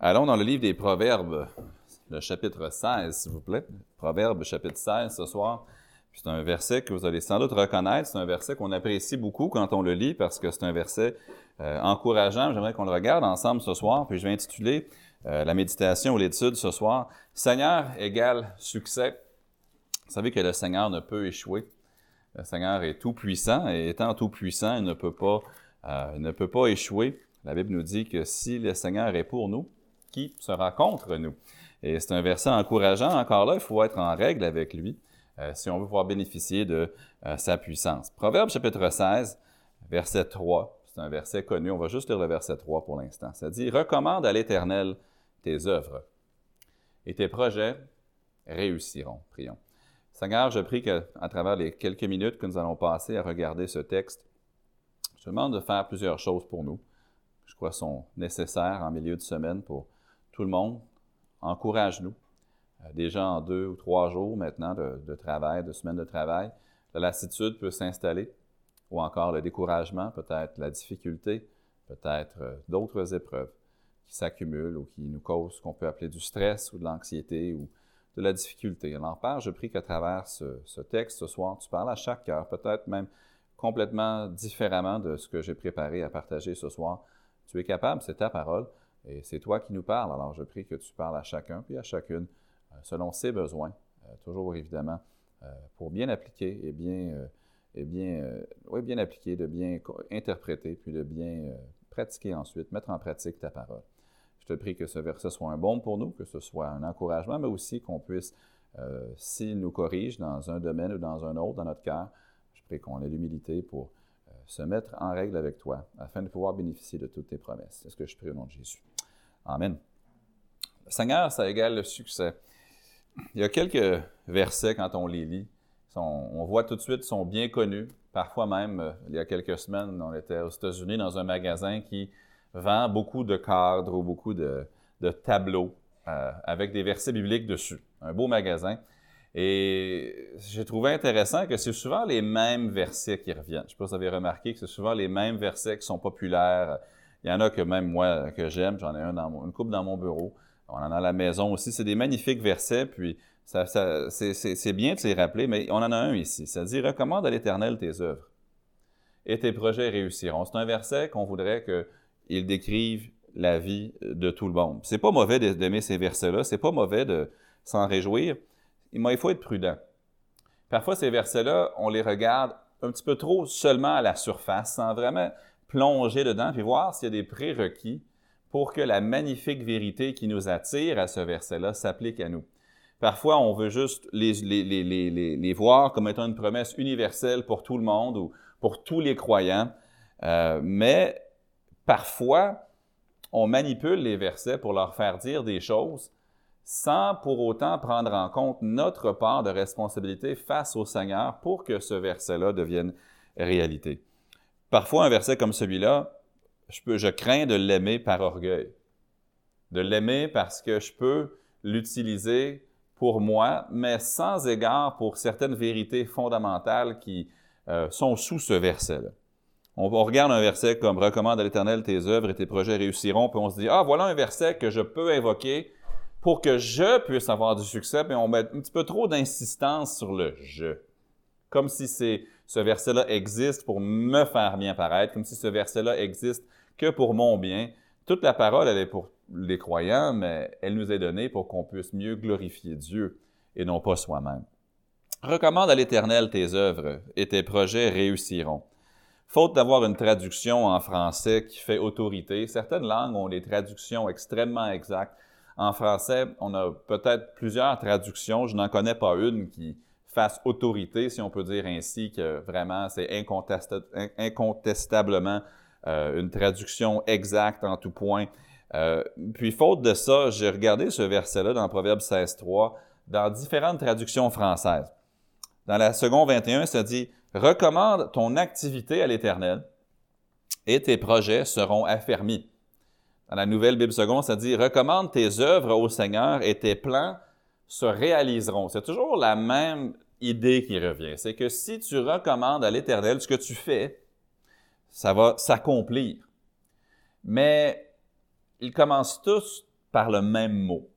Allons dans le livre des Proverbes, le chapitre 16, s'il vous plaît. Proverbes, chapitre 16, ce soir. C'est un verset que vous allez sans doute reconnaître. C'est un verset qu'on apprécie beaucoup quand on le lit parce que c'est un verset euh, encourageant. J'aimerais qu'on le regarde ensemble ce soir. Puis je vais intituler euh, la méditation ou l'étude ce soir Seigneur égale succès. Vous savez que le Seigneur ne peut échouer. Le Seigneur est tout puissant et étant tout puissant, il ne peut pas, euh, il ne peut pas échouer. La Bible nous dit que si le Seigneur est pour nous, qui sera contre nous? Et c'est un verset encourageant. Encore là, il faut être en règle avec lui euh, si on veut pouvoir bénéficier de euh, sa puissance. Proverbe chapitre 16, verset 3. C'est un verset connu. On va juste lire le verset 3 pour l'instant. Ça dit Recommande à l'Éternel tes œuvres et tes projets réussiront. Prions. Seigneur, je prie qu'à travers les quelques minutes que nous allons passer à regarder ce texte, je te demande de faire plusieurs choses pour nous. Je crois sont nécessaires en milieu de semaine pour tout le monde. Encourage-nous. Euh, déjà en deux ou trois jours maintenant de, travail, de semaines de travail, la lassitude peut s'installer, ou encore le découragement, peut-être la difficulté, peut-être euh, d'autres épreuves qui s'accumulent ou qui nous causent ce qu'on peut appeler du stress ou de l'anxiété ou de la difficulté. Alors, Père, je prie qu'à travers ce, ce, texte ce soir, tu parles à chaque cœur, peut-être même complètement différemment de ce que j'ai préparé à partager ce soir. Tu es capable, c'est ta parole, et c'est toi qui nous parles. Alors, je prie que tu parles à chacun puis à chacune euh, selon ses besoins, euh, toujours évidemment, euh, pour bien appliquer et bien, et bien, oui, bien appliquer, de bien interpréter, puis de bien pratiquer ensuite, mettre en pratique ta parole. Je te prie que ce verset soit un bon pour nous, que ce soit un encouragement, mais aussi qu'on puisse, s'il nous corrige dans un domaine ou dans un autre, dans notre cœur, je prie qu'on ait l'humilité pour se mettre en règle avec toi afin de pouvoir bénéficier de toutes tes promesses. C'est ce que je prie au nom de Jésus? Amen. Le Seigneur, ça égale le succès. Il y a quelques versets, quand on les lit, on voit tout de suite, sont bien connus. Parfois même, euh, il y a quelques semaines, on était aux États-Unis dans un magasin qui vend beaucoup de cadres ou beaucoup de, tableaux euh, avec des versets bibliques dessus. Un beau magasin. Et j'ai trouvé intéressant que c'est souvent les mêmes versets qui reviennent. Je ne sais pas si vous avez remarqué que c'est souvent les mêmes versets qui sont populaires. Il y en a que même moi, que j'aime. J'en ai un dans une coupe dans mon bureau. On en a à la maison aussi. C'est des magnifiques versets, puis ça, c'est bien de les rappeler, mais on en a un ici. Ça dit Recommande à l'Éternel tes œuvres, et tes projets réussiront. C'est un verset qu'on voudrait qu'il décrive la vie de tout le monde. C'est pas mauvais d'aimer ces versets-là, c'est pas mauvais de s'en réjouir, il faut être prudent. Parfois, ces versets-là, on les regarde un petit peu trop seulement à la surface, sans vraiment plonger dedans, puis voir s'il y a des prérequis pour que la magnifique vérité qui nous attire à ce verset-là s'applique à nous. Parfois, on veut juste les, voir comme étant une promesse universelle pour tout le monde ou pour tous les croyants, euh, mais parfois, on manipule les versets pour leur faire dire des choses sans pour autant prendre en compte notre part de responsabilité face au Seigneur pour que ce verset-là devienne réalité. Parfois, un verset comme celui-là je, crains de l'aimer par orgueil. De l'aimer parce que je peux l'utiliser pour moi, mais sans égard pour certaines vérités fondamentales qui euh, sont sous ce verset-là. On, regarde un verset comme Recommande à l'Éternel tes œuvres et tes projets réussiront, puis on se dit Ah, voilà un verset que je peux invoquer pour que je puisse avoir du succès, puis on met un petit peu trop d'insistance sur le je. Comme si ce verset-là existe pour me faire bien paraître, comme si ce verset-là existe que pour mon bien. Toute la parole, elle est pour les croyants, mais elle nous est donnée pour qu'on puisse mieux glorifier Dieu et non pas soi-même. Recommande à l'Éternel tes œuvres et tes projets réussiront. Faute d'avoir une traduction en français qui fait autorité, certaines langues ont des traductions extrêmement exactes. En français, on a peut-être plusieurs traductions. Je n'en connais pas une qui fasse autorité, si on peut dire ainsi, que vraiment c'est incontestablement euh, une traduction exacte en tout point. Euh, puis, faute de ça, j'ai regardé ce verset-là dans Proverbe 16.3 dans différentes traductions françaises. Dans la seconde 21, ça dit Recommande ton activité à l'Éternel et tes projets seront affermis. Dans la nouvelle Bible seconde, ça dit Recommande tes œuvres au Seigneur et tes plans se réaliseront. C'est toujours la même idée qui revient. C'est que si tu recommandes à l'Éternel ce que tu fais, ça va s'accomplir. Mais ils commencent tous par le même mot.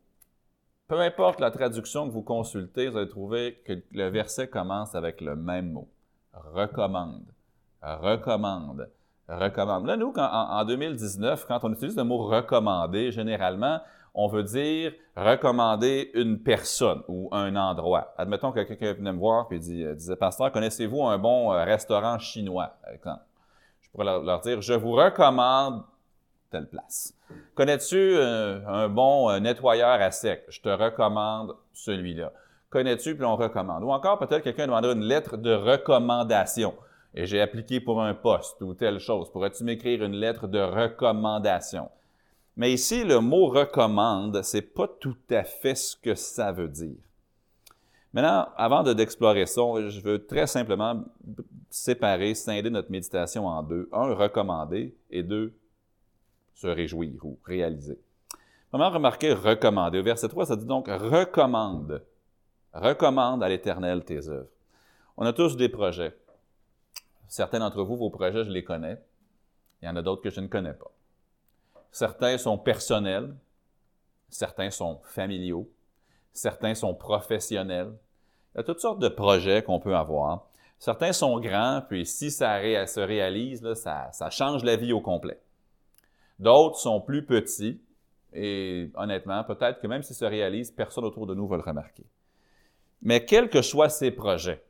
Peu importe la traduction que vous consultez, vous allez trouver que le verset commence avec le même mot. Recommande, recommande, recommande. Là, nous, en, 2019, quand on utilise le mot recommander, généralement, on veut dire recommander une personne ou un endroit. Admettons que quelqu'un venait me voir et dit, euh, disait, Pasteur, connaissez-vous un bon euh, restaurant chinois? Je pourrais leur dire, je vous recommande telle place. Connais-tu euh, un bon euh, nettoyeur à sec? Je te recommande celui-là. Connais-tu, puis on recommande. Ou encore, peut-être quelqu'un demandera une lettre de recommandation. Et j'ai appliqué pour un poste ou telle chose. Pourrais-tu m'écrire une lettre de recommandation? Mais ici, le mot recommande, c'est pas tout à fait ce que ça veut dire. Maintenant, avant d'explorer ça, je veux très simplement séparer, scinder notre méditation en deux. Un, recommander, et deux, se réjouir ou réaliser. Comment remarquer recommander? Au verset 3, ça dit donc recommande. Recommande à l'Éternel tes œuvres. On a tous des projets. Certains d'entre vous, vos projets, je les connais. Il y en a d'autres que je ne connais pas. Certains sont personnels, certains sont familiaux, certains sont professionnels. Il y a toutes sortes de projets qu'on peut avoir. Certains sont grands, puis si ça se réalise, ça change la vie au complet. D'autres sont plus petits et honnêtement, peut-être que même s'ils se réalisent, personne autour de nous va le remarquer. Mais quels que soient ces projets,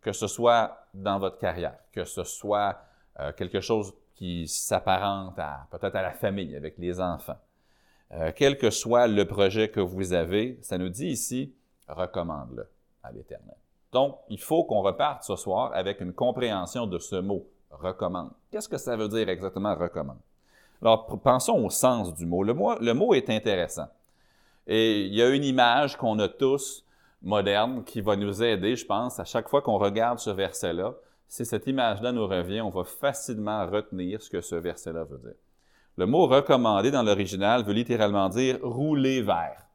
que ce soit dans votre carrière, que ce soit euh, quelque chose qui s'apparente à peut-être à la famille avec les enfants, euh, quel que soit le projet que vous avez, ça nous dit ici, recommande-le à l'Éternel. Donc, il faut qu'on reparte ce soir avec une compréhension de ce mot, recommande. Qu'est-ce que ça veut dire exactement recommande? Alors, pensons au sens du mot. Le, mot. est intéressant. Et il y a une image qu'on a tous moderne qui va nous aider, je pense, à chaque fois qu'on regarde ce verset-là. Si cette image-là nous revient, on va facilement retenir ce que ce verset-là veut dire. Le mot recommandé dans l'original veut littéralement dire rouler vers.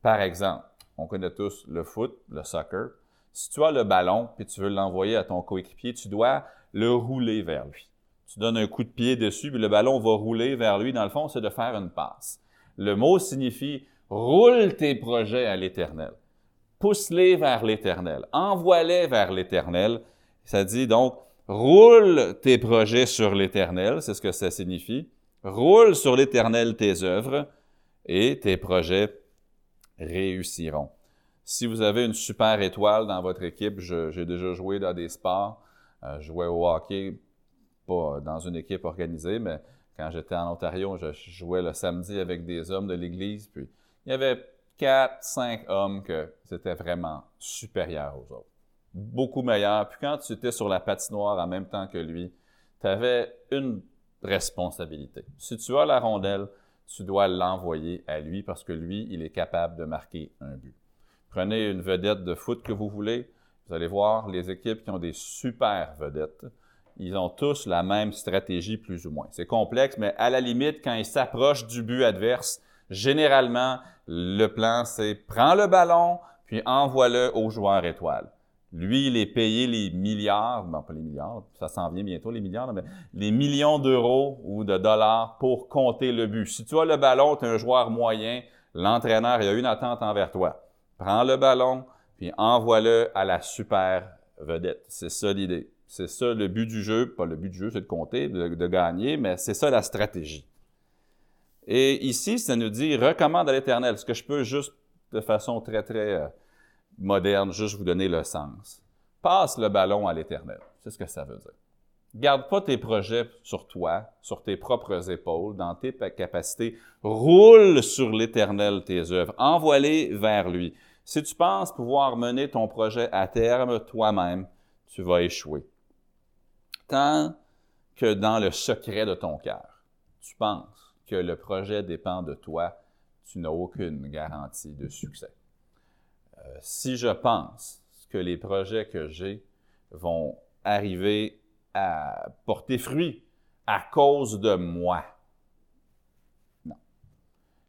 Par exemple, on connaît tous le foot, le soccer. Si tu as le ballon et tu veux l'envoyer à ton coéquipier, tu dois le rouler vers lui tu donnes un coup de pied dessus, puis le ballon va rouler vers lui. Dans le fond, c'est de faire une passe. Le mot signifie roule tes projets à l'Éternel. Pousse-les vers l'Éternel. Envoie-les vers l'Éternel. Ça dit donc, roule tes projets sur l'Éternel, c'est ce que ça signifie. Roule sur l'Éternel tes œuvres et tes projets réussiront. Si vous avez une super étoile dans votre équipe, j'ai déjà joué dans des sports, euh, je jouais au hockey pas dans une équipe organisée, mais quand j'étais en Ontario, je jouais le samedi avec des hommes de l'Église, puis il y avait quatre, cinq hommes que c'était vraiment supérieur aux autres. Beaucoup meilleur. Puis quand tu étais sur la patinoire en même temps que lui, tu avais une responsabilité. Si tu as la rondelle, tu dois l'envoyer à lui parce que lui, il est capable de marquer un but. Prenez une vedette de foot que vous voulez, vous allez voir les équipes qui ont des super vedettes ils ont tous la même stratégie plus ou moins. C'est complexe, mais à la limite, quand ils s'approchent du but adverse, généralement, le plan, c'est prends le ballon, puis envoie-le au joueur étoile. Lui, il est payé les milliards, non pas les milliards, ça s'en vient bientôt les milliards, mais les millions d'euros ou de dollars pour compter le but. Si tu as le ballon, tu es un joueur moyen, l'entraîneur il a une attente envers toi. Prends le ballon, puis envoie-le à la super vedette. C'est ça l'idée. C'est ça le but du jeu. Pas le but du jeu, c'est de compter, de, gagner, mais c'est ça la stratégie. Et ici, ça nous dit recommande à l'Éternel. Ce que je peux juste de façon très, très euh, moderne, juste vous donner le sens. Passe le ballon à l'Éternel. C'est ce que ça veut dire. Garde pas tes projets sur toi, sur tes propres épaules, dans tes capacités. Roule sur l'Éternel tes œuvres. Envoie-les vers lui. Si tu penses pouvoir mener ton projet à terme toi-même, tu vas échouer tant que dans le secret de ton cœur, tu penses le projet dépend de toi, tu n'as aucune garantie de succès. Euh, si je pense que les projets que j'ai vont arriver à porter fruit à cause de moi, non.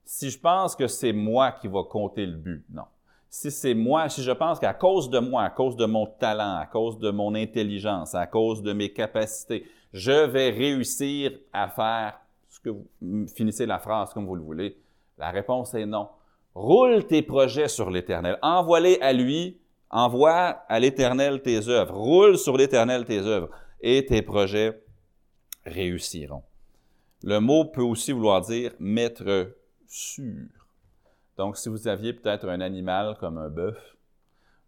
Si je pense que c'est moi qui va compter le but, non si c'est moi, si je pense qu'à cause de moi, à cause de mon talent, à cause de mon intelligence, à cause de mes capacités, je vais réussir à faire que vous finissez la phrase comme vous le voulez, La réponse est non. Roule tes projets sur l'Éternel. Envoie-les à lui. Envoie à l'Éternel tes œuvres. Roule sur l'Éternel tes œuvres et tes projets réussiront. Le mot peut aussi vouloir dire mettre sûr. Donc, si vous aviez peut-être un animal comme un bœuf,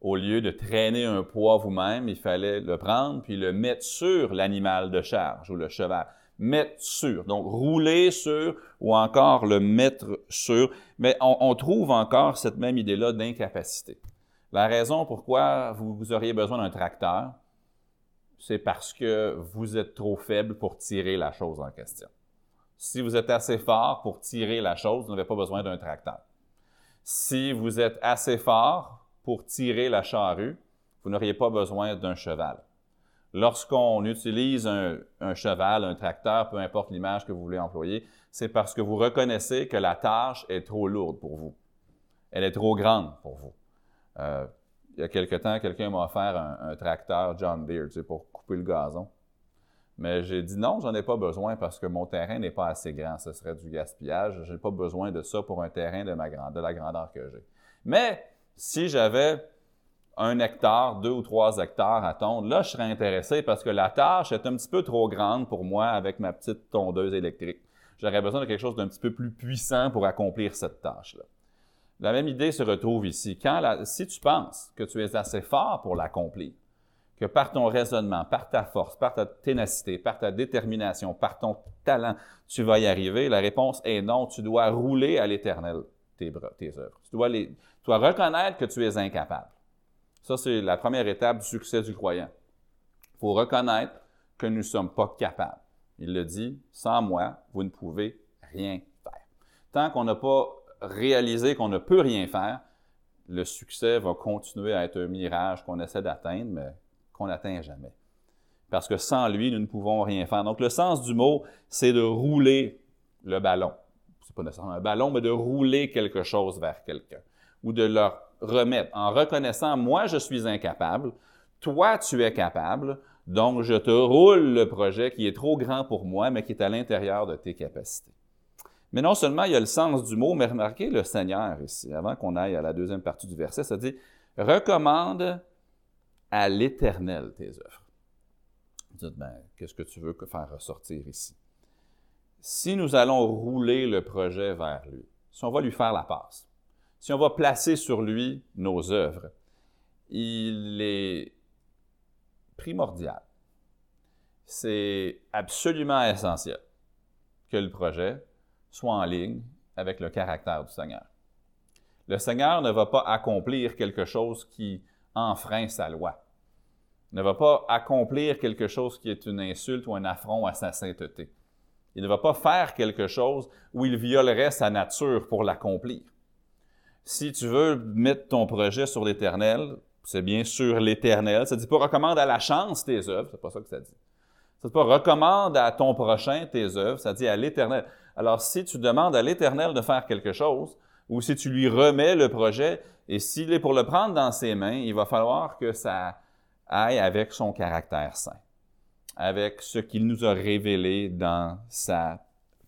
au lieu de traîner un poids vous-même, il fallait le prendre puis le mettre sur l'animal de charge ou le cheval. Mettre sur. Donc, rouler sur ou encore le mettre sur. Mais on, trouve encore cette même idée-là d'incapacité. La raison pourquoi vous auriez besoin d'un tracteur, c'est parce que vous êtes trop faible pour tirer la chose en question. Si vous êtes assez fort pour tirer la chose, vous n'avez pas besoin d'un tracteur. Si vous êtes assez fort pour tirer la charrue, vous n'auriez pas besoin d'un cheval. Lorsqu'on utilise un, cheval, un tracteur, peu importe l'image que vous voulez employer, c'est parce que vous reconnaissez que la tâche est trop lourde pour vous. Elle est trop grande pour vous. Euh, il y a quelque temps, quelqu'un m'a offert un, tracteur John Deere pour couper le gazon. Mais j'ai dit non, j'en ai pas besoin parce que mon terrain n'est pas assez grand. Ce serait du gaspillage. Je n'ai pas besoin de ça pour un terrain de la grandeur que j'ai. Mais si j'avais un hectare, deux ou trois hectares à tondre, là, je serais intéressé parce que la tâche est un petit peu trop grande pour moi avec ma petite tondeuse électrique. J'aurais besoin de quelque chose d'un petit peu plus puissant pour accomplir cette tâche-là. La même idée se retrouve ici. Si tu penses que tu es assez fort pour l'accomplir, que par ton raisonnement, par ta force, par ta ténacité, par ta détermination, par ton talent, tu vas y arriver, la réponse est non. Tu dois rouler à l'éternel tes, tes œuvres. Tu dois reconnaître que tu es incapable. Ça, c'est la première étape du succès du croyant. Il faut reconnaître que nous ne sommes pas capables. Il le dit, sans moi, vous ne pouvez rien faire. Tant qu'on n'a pas réalisé qu'on ne peut rien faire, le succès va continuer à être un mirage qu'on essaie d'atteindre, mais qu'on n'atteint jamais. Parce que sans lui, nous ne pouvons rien faire. Donc, le sens du mot, c'est de rouler le ballon. C'est pas nécessairement un ballon, mais de rouler quelque chose vers quelqu'un. Ou de leur remettre en reconnaissant, moi, je suis incapable, toi, tu es capable, donc je te roule le projet qui est trop grand pour moi, mais qui est à l'intérieur de tes capacités. Mais non seulement il y a le sens du mot, mais remarquez le Seigneur ici, avant qu'on aille à la deuxième partie du verset, ça dit recommande à l'Éternel tes œuvres. Vous dites, ben, qu'est-ce que tu veux faire ressortir ici? Si nous allons rouler le projet vers lui, si on va lui faire la passe, si on va placer sur lui nos œuvres, il est primordial, c'est absolument essentiel que le projet soit en ligne avec le caractère du Seigneur. Le Seigneur ne va pas accomplir quelque chose qui enfreint sa loi ne va pas accomplir quelque chose qui est une insulte ou un affront à sa sainteté. Il ne va pas faire quelque chose où il violerait sa nature pour l'accomplir. Si tu veux mettre ton projet sur l'Éternel, c'est bien sûr l'Éternel. Ça ne dit pas recommande à la chance tes œuvres, c'est pas ça que ça dit. Ça dit pas recommande à ton prochain tes œuvres, ça dit à l'Éternel. Alors si tu demandes à l'Éternel de faire quelque chose, ou si tu lui remets le projet, et s'il est pour le prendre dans ses mains, il va falloir que ça, aille avec son caractère saint, avec ce qu'il nous a révélé dans sa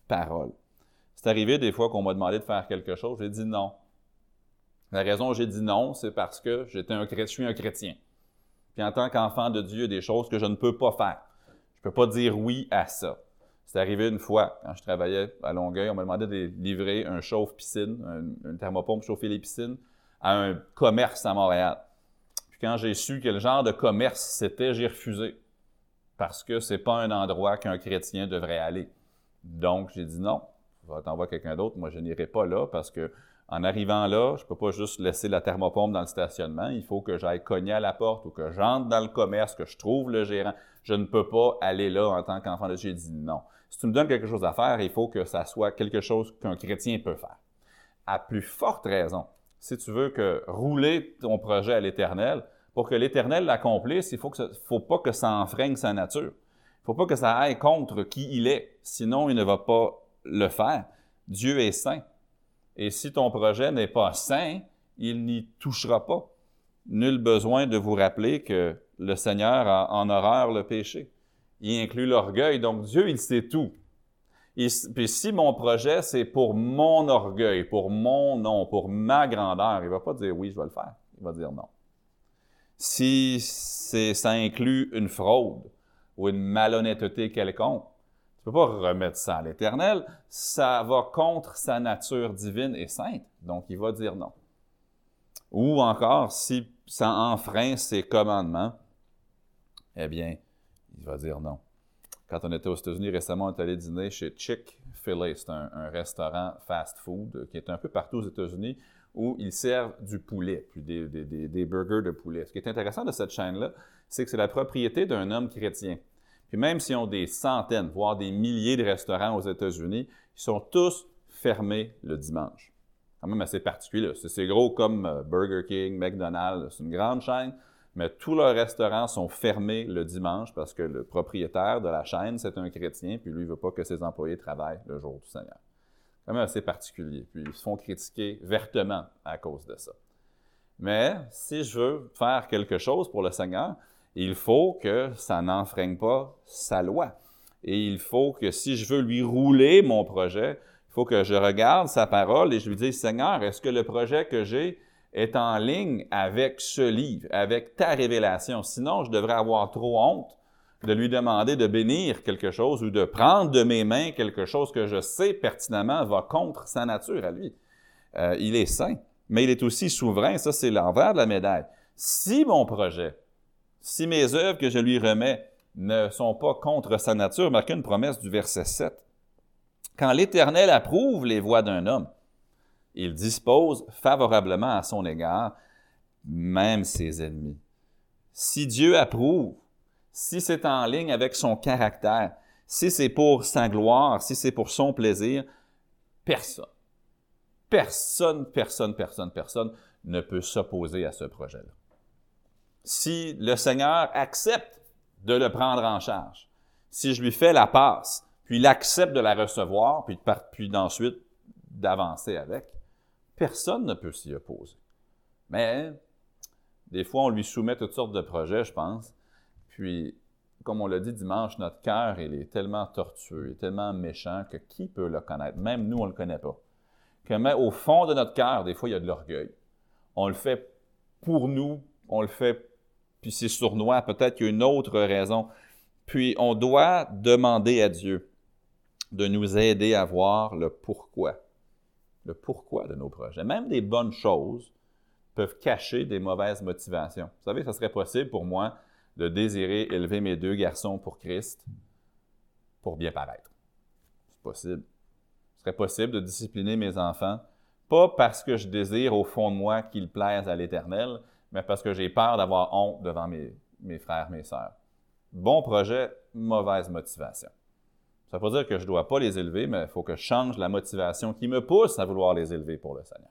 parole. C'est arrivé des fois qu'on m'a demandé de faire quelque chose, j'ai dit non. La raison j'ai dit non, c'est parce que j'étais un, je suis un chrétien. Puis en tant qu'enfant de Dieu, il y a des choses que je ne peux pas faire. Je ne peux pas dire oui à ça. C'est arrivé une fois, quand je travaillais à Longueuil, on m'a demandé de livrer un chauffe-piscine, une thermopompe chauffer les piscines, à un commerce à Montréal quand j'ai su quel genre de commerce c'était, j'ai refusé. Parce que c'est pas un endroit qu'un chrétien devrait aller. Donc, j'ai dit non, t'envoie quelqu'un d'autre. Moi, je n'irai pas là parce que en arrivant là, je peux pas juste laisser la thermopompe dans le stationnement. Il faut que j'aille cogner à la porte ou que j'entre dans le commerce, que je trouve le gérant. Je ne peux pas aller là en tant qu'enfant de Dieu. J'ai dit non. Si tu me donnes quelque chose à faire, il faut que ça soit quelque chose qu'un chrétien peut faire. À plus forte raison, si tu veux que rouler ton projet à l'Éternel, pour que l'Éternel l'accomplisse, il faut, que faut pas que ça enfreigne sa nature. Il ne faut pas que ça aille contre qui il est, sinon il ne va pas le faire. Dieu est saint. Et si ton projet n'est pas saint, il n'y touchera pas. Nul besoin de vous rappeler que le Seigneur a en horreur le péché. Il inclut l'orgueil. Donc Dieu, il sait tout. puis si mon projet, c'est pour mon orgueil, pour mon nom, pour ma grandeur, il va pas dire oui, je vais le faire. Il va dire non. Si ça inclut une fraude ou une malhonnêteté quelconque, tu peux pas remettre ça à l'Éternel. Ça va contre sa nature divine et sainte. Donc, il va dire non. Ou encore, si ça enfreint ses commandements, eh bien, il va dire non. Quand on était aux États-Unis récemment, on est allé dîner chez Chick-fil-A. C'est un, restaurant fast-food qui est un peu partout aux États-Unis où ils servent du poulet, puis des, des, burgers de poulet. Ce qui est intéressant de cette chaîne-là, c'est que c'est la propriété d'un homme chrétien. Puis même s'ils ont des centaines, voire des milliers de restaurants aux États-Unis, ils sont tous fermés le dimanche. Quand même assez particulier. C'est gros comme euh, Burger King, McDonald's, c'est une grande chaîne, mais tous leurs restaurants sont fermés le dimanche parce que le propriétaire de la chaîne, c'est un chrétien, puis lui, il ne veut pas que ses employés travaillent le jour du Seigneur. Quand même assez particulier. Puis ils se font critiquer vertement à cause de ça. Mais si je veux faire quelque chose pour le Seigneur, il faut que ça n'enfreigne pas sa loi. Et il faut que si je veux lui rouler mon projet, il faut que je regarde sa parole et je lui dise, Seigneur, est-ce que le projet que j'ai est en ligne avec ce livre, avec ta révélation? Sinon, je devrais avoir trop honte de lui demander de bénir quelque chose ou de prendre de mes mains quelque chose que je sais pertinemment va contre sa nature à lui. Euh, il est saint, mais il est aussi souverain. Ça, c'est l'envers de la médaille. Si mon projet, si mes œuvres que je lui remets ne sont pas contre sa nature, marque une promesse du verset 7. Quand l'Éternel approuve les voies d'un homme, il dispose favorablement à son égard même ses ennemis. Si Dieu approuve, si c'est en ligne avec son caractère, si c'est pour sa gloire, si c'est pour son plaisir, personne, personne, personne, personne, personne ne peut s'opposer à ce projet-là. Si le Seigneur accepte de le prendre en charge, si je lui fais la passe, puis il accepte de la recevoir, puis, puis d'ensuite d'avancer avec, personne ne peut s'y opposer. Mais des fois, on lui soumet toutes sortes de projets, je pense. Puis, comme on l'a dit dimanche, notre cœur, il est tellement tortueux, il tellement méchant que qui peut le connaître? Même nous, on ne le connaît pas. Que au fond de notre cœur, des fois, il y a de l'orgueil. On le fait pour nous, on le fait, puis c'est sournois, peut-être qu'il y a une autre raison. Puis, on doit demander à Dieu de nous aider à voir le pourquoi. Le pourquoi de nos projets. Même des bonnes choses peuvent cacher des mauvaises motivations. Vous savez, ça serait possible pour moi de désirer élever mes deux garçons pour Christ pour bien paraître. C'est possible. Ce serait possible de discipliner mes enfants, pas parce que je désire au fond de moi qu'ils plaisent à l'Éternel, mais parce que j'ai peur d'avoir honte devant mes, mes frères, mes sœurs. Bon projet, mauvaise motivation. Ça ne veut pas dire que je ne dois pas les élever, mais il faut que je change la motivation qui me pousse à vouloir les élever pour le Seigneur.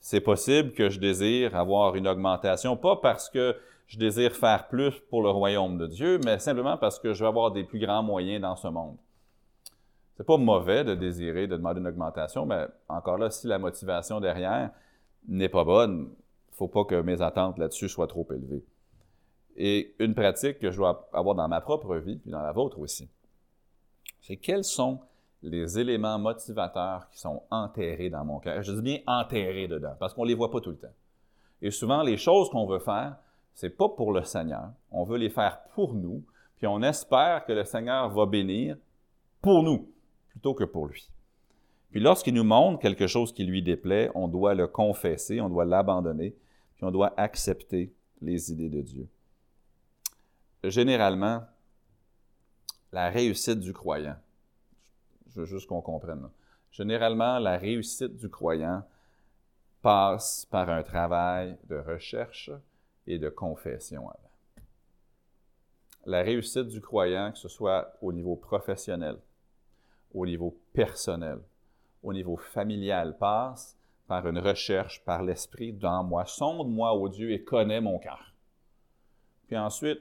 C'est possible que je désire avoir une augmentation, pas parce que je désire faire plus pour le royaume de Dieu, mais simplement parce que je veux avoir des plus grands moyens dans ce monde. C'est pas mauvais de désirer, de demander une augmentation, mais encore là, si la motivation derrière n'est pas bonne, faut pas que mes attentes là-dessus soient trop élevées. Et une pratique que je dois avoir dans ma propre vie, puis dans la vôtre aussi, c'est quels sont les éléments motivateurs qui sont enterrés dans mon cœur? Je dis bien enterrés dedans, parce qu'on ne les voit pas tout le temps. Et souvent, les choses qu'on veut faire, c'est pas pour le Seigneur. On veut les faire pour nous, puis on espère que le Seigneur va bénir pour nous, plutôt que pour lui. Puis lorsqu'il nous montre quelque chose qui lui déplaît, on doit le confesser, on doit l'abandonner, on doit accepter les idées de Dieu. Généralement, la réussite du croyant. Je veux juste qu'on comprenne. Généralement, la réussite du croyant passe par un travail de recherche et de confession. La réussite du croyant, que ce soit au niveau professionnel, au niveau personnel, au niveau familial, passe par une recherche par l'Esprit dans moi. Sonde-moi, ô Dieu, et connais mon cœur. Puis ensuite,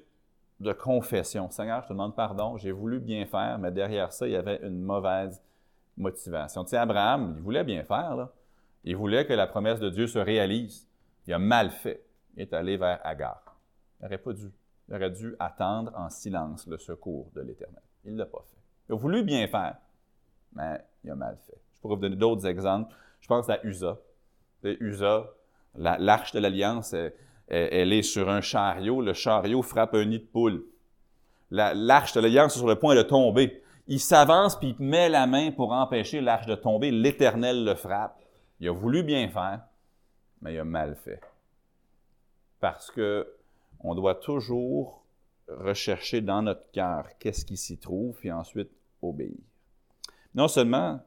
de confession. Seigneur, je te demande pardon, j'ai voulu bien faire, mais derrière ça, il y avait une mauvaise motivation. Tu sais, Abraham, il voulait bien faire, là. Il voulait que la promesse de Dieu se réalise. Il a mal fait. Il est allé vers Agar. Il n'aurait pas dû. Il aurait dû attendre en silence le secours de l'Éternel. Il ne l'a pas fait. Il a voulu bien faire, mais il a mal fait. Je pourrais vous donner d'autres exemples. Je pense à USA. USA, l'arche de l'Alliance, elle, est sur un chariot. Le chariot frappe un nid de poule. L'arche de l'Alliance est sur le point de tomber. Il s'avance puis il met la main pour empêcher l'arche de tomber. L'Éternel le frappe. Il a voulu bien faire, mais il a mal fait. Parce que on doit toujours rechercher dans notre cœur qu'est-ce qui s'y trouve, puis ensuite obéir. Non seulement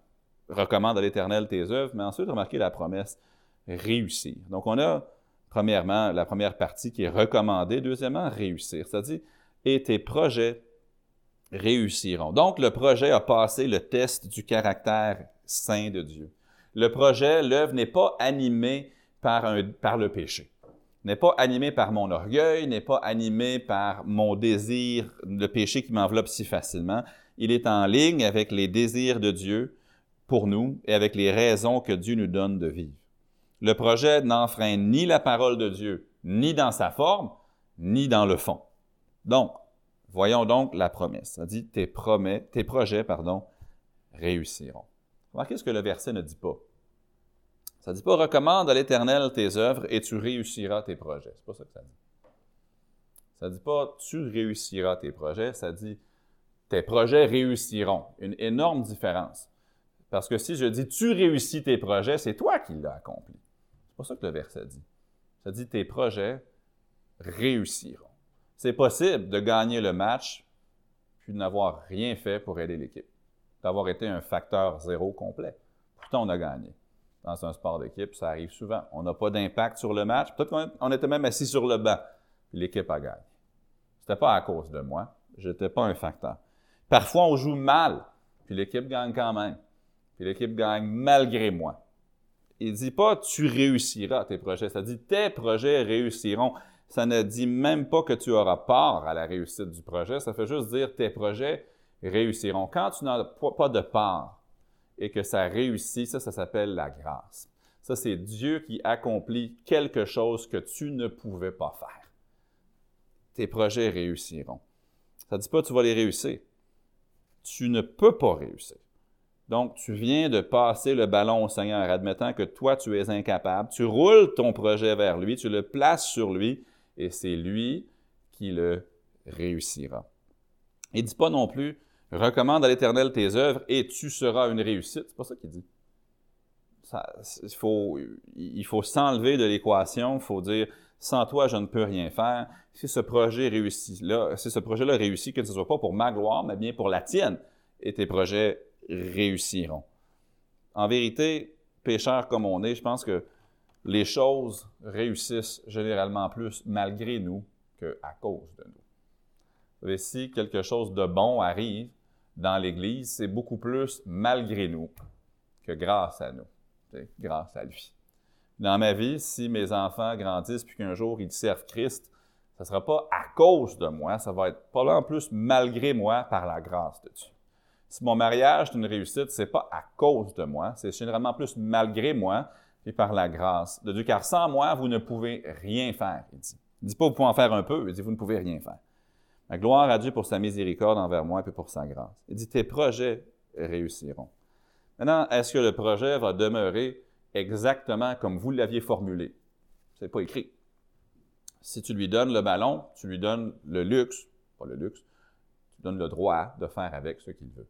recommande à l'Éternel tes œuvres, mais ensuite remarquez la promesse réussir. Donc on a premièrement la première partie qui est recommandée, deuxièmement réussir, c'est-à-dire et tes projets réussiront. Donc le projet a passé le test du caractère saint de Dieu. Le projet, l'œuvre n'est pas animée par, par le péché n'est pas animé par mon orgueil, n'est pas animé par mon désir, le péché qui m'enveloppe si facilement. Il est en ligne avec les désirs de Dieu pour nous et avec les raisons que Dieu nous donne de vivre. Le projet n'enfreint ni la parole de Dieu, ni dans sa forme, ni dans le fond. Donc, voyons donc la promesse. Ça dit tes, tes projets pardon, réussiront. Remarquez ce que le verset ne dit pas. Ça ne dit pas recommande à l'Éternel tes œuvres et tu réussiras tes projets. C'est pas ça que ça dit. Ça ne dit pas tu réussiras tes projets, ça dit tes projets réussiront. Une énorme différence. Parce que si je dis tu réussis tes projets, c'est toi qui l'as accompli. C'est pas ça que le verset dit. Ça dit tes projets réussiront. C'est possible de gagner le match puis de n'avoir rien fait pour aider l'équipe, d'avoir été un facteur zéro complet. Pourtant, on a gagné dans un sport d'équipe, ça arrive souvent. On n'a pas d'impact sur le match. Peut-être qu'on était même assis sur le banc, l'équipe a gagné. C'était pas à cause de moi. Je n'étais pas un facteur. Parfois, on joue mal, puis l'équipe gagne quand même. Puis l'équipe gagne malgré moi. Il dit pas tu réussiras tes projets, ça dit tes projets réussiront. Ça ne dit même pas que tu auras part à la réussite du projet, ça fait juste dire tes projets réussiront. Quand tu n'as pas de part, et que ça réussit, ça, ça s'appelle la grâce. Ça, c'est Dieu qui accomplit quelque chose que tu ne pouvais pas faire. Tes projets réussiront. Ça ne dit pas tu vas les réussir. Tu ne peux pas réussir. Donc, tu viens de passer le ballon au Seigneur, admettant que toi, tu es incapable. Tu roules ton projet vers lui, tu le places sur lui, et c'est lui qui le réussira. Il ne dit pas non plus, recommande à l'Éternel tes œuvres et tu seras une réussite. C'est pas ça qu'il dit. il faut, s'enlever de l'équation, il faut dire sans toi, je ne peux rien faire. Si ce projet réussit là, si réussit, que ce ne soit pas pour ma gloire, mais bien pour la tienne, et tes projets réussiront. En vérité, pécheurs comme on est, je pense que les choses réussissent généralement plus malgré nous qu'à cause de nous. Et si quelque chose de bon arrive, dans l'Église, c'est beaucoup plus malgré nous que grâce à nous, grâce à lui. Dans ma vie, si mes enfants grandissent puis qu'un jour ils servent Christ, ça ne sera pas à cause de moi, ça va être pas en plus malgré moi par la grâce de Dieu. Si mon mariage est une réussite, c'est pas à cause de moi, c'est généralement plus malgré moi et par la grâce de Dieu. Car sans moi, vous ne pouvez rien faire, il dit. Il dit pas vous pouvez en faire un peu, il dit vous ne pouvez rien faire. La gloire à Dieu pour sa miséricorde envers moi et pour sa grâce. Il dit, tes projets réussiront. Maintenant, est-ce que le projet va demeurer exactement comme vous l'aviez formulé? C'est pas écrit. Si tu lui donnes le ballon, tu lui donnes le luxe, pas le luxe, tu donnes le droit de faire avec ce qu'il veut.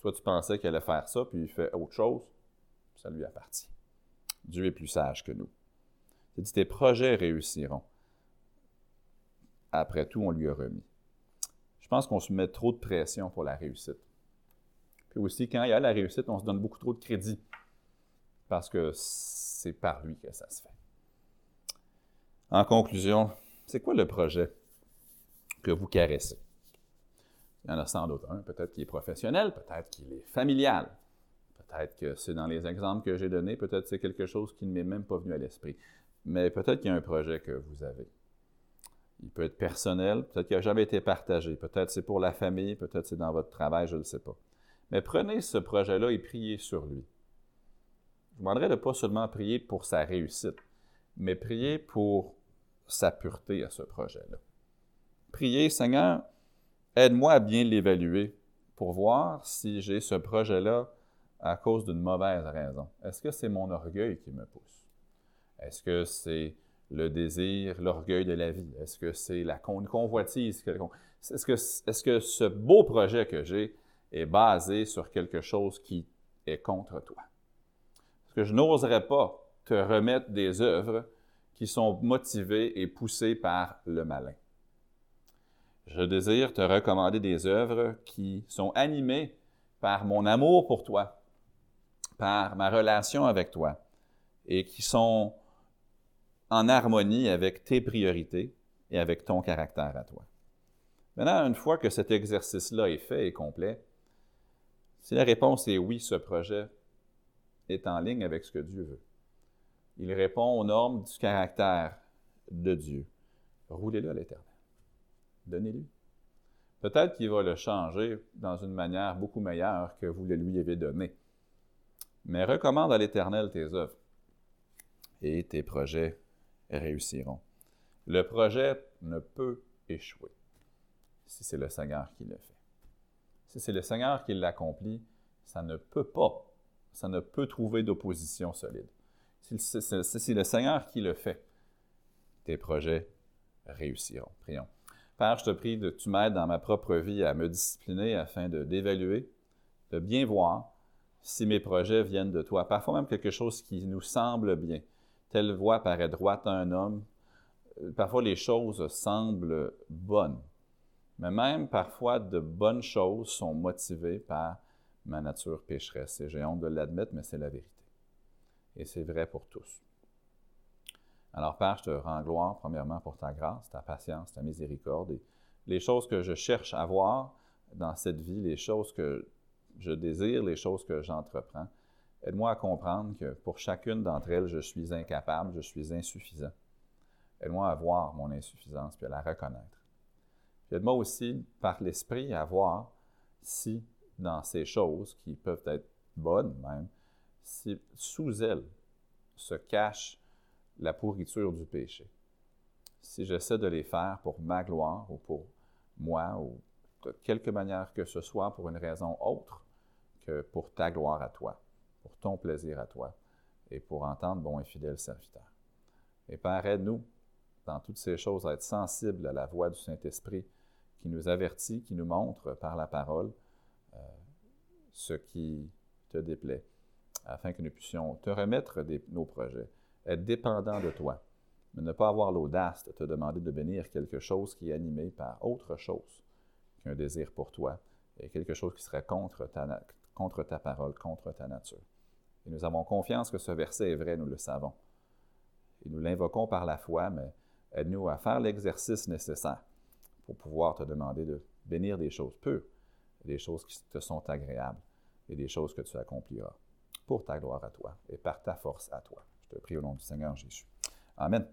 Toi tu pensais qu'il allait faire ça, puis il fait autre chose, ça lui appartient. Dieu est plus sage que nous. Il dit, tes projets réussiront. Après tout, on lui a remis. Je pense qu'on se met trop de pression pour la réussite. Puis aussi, quand il y a la réussite, on se donne beaucoup trop de crédit parce que c'est par lui que ça se fait. En conclusion, c'est quoi le projet que vous caressez? Il y en a sans doute un, peut-être qu'il est professionnel, peut-être qu'il est familial, peut-être que c'est dans les exemples que j'ai donnés, peut-être c'est quelque chose qui ne m'est même pas venu à l'esprit, mais peut-être qu'il y a un projet que vous avez. Il peut être personnel, peut-être qu'il n'a jamais été partagé, peut-être c'est pour la famille, peut-être c'est dans votre travail, je ne sais pas. Mais prenez ce projet-là et priez sur lui. Je vous demanderais de pas seulement prier pour sa réussite, mais prier pour sa pureté à ce projet-là. Priez, Seigneur, aide-moi à bien l'évaluer pour voir si j'ai ce projet-là à cause d'une mauvaise raison. Est-ce que c'est mon orgueil qui me pousse? Est-ce que c'est le désir, l'orgueil de la vie? Est-ce que c'est la convoitise? Est-ce que, ce beau projet que j'ai est basé sur quelque chose qui est contre toi? Est-ce que je n'oserais pas te remettre des œuvres qui sont motivées et poussées par le malin? Je désire te recommander des œuvres qui sont animées par mon amour pour toi, par ma relation avec toi, et qui sont en harmonie avec tes priorités et avec ton caractère à toi. Maintenant, une fois que cet exercice-là est fait et complet, si la réponse est oui, ce projet est en ligne avec ce que Dieu veut. Il répond aux normes du caractère de Dieu. Roulez-le à l'éternel. Donnez-lui. Peut-être qu'il va le changer dans une manière beaucoup meilleure que vous le lui avez donné. Mais recommande à l'Éternel tes œuvres et tes projets réussiront. Le projet ne peut échouer si c'est le Seigneur qui le fait. Si c'est le Seigneur qui l'accomplit, ça ne peut pas, ça ne peut trouver d'opposition solide. Si c'est le Seigneur qui le fait, tes projets réussiront. Prions. Père, je te prie de tu dans ma propre vie à me discipliner afin de d'évaluer, de bien voir si mes projets viennent de toi. Parfois même quelque chose qui nous semble bien. Telle voie paraît droite à un homme. Euh, parfois les choses semblent bonnes. Mais même parfois de bonnes choses sont motivées par ma nature pécheresse. Et j'ai honte de l'admettre, mais c'est la vérité. Et c'est vrai pour tous. Alors, Père, je te rends gloire, premièrement, pour ta grâce, ta patience, ta miséricorde et les choses que je cherche à voir dans cette vie, les choses que je désire, les choses que j'entreprends. Aide-moi à comprendre que pour chacune d'entre elles, je suis incapable, je suis insuffisant. Aide-moi à voir mon insuffisance puis à la reconnaître. Aide-moi aussi, par l'Esprit, à voir si dans ces choses qui peuvent être bonnes même, si sous elles se cache la pourriture du péché. Si j'essaie de les faire pour ma gloire ou pour moi ou de quelque manière que ce soit pour une raison autre que pour ta gloire à toi, pour ton plaisir à toi et pour entendre bon et fidèle serviteur. Et Père, aide-nous dans toutes ces choses à être sensibles à la voix du Saint-Esprit qui nous avertit, qui nous montre par la parole euh, ce qui te déplaît, afin que nous puissions te remettre nos projets être dépendant de toi, mais ne pas avoir l'audace de te demander de bénir quelque chose qui est animé par autre chose qu'un désir pour toi et quelque chose qui serait contre ta, parole, contre ta nature. Et nous avons confiance que ce verset est vrai, nous le savons. Et nous l'invoquons par la foi, mais aide-nous à faire l'exercice nécessaire pour pouvoir te demander de bénir des choses pures, des choses qui te sont agréables et des choses que tu accompliras pour ta gloire à toi et par ta force à toi. Te prie au nom du Seigneur Jésus. Amen.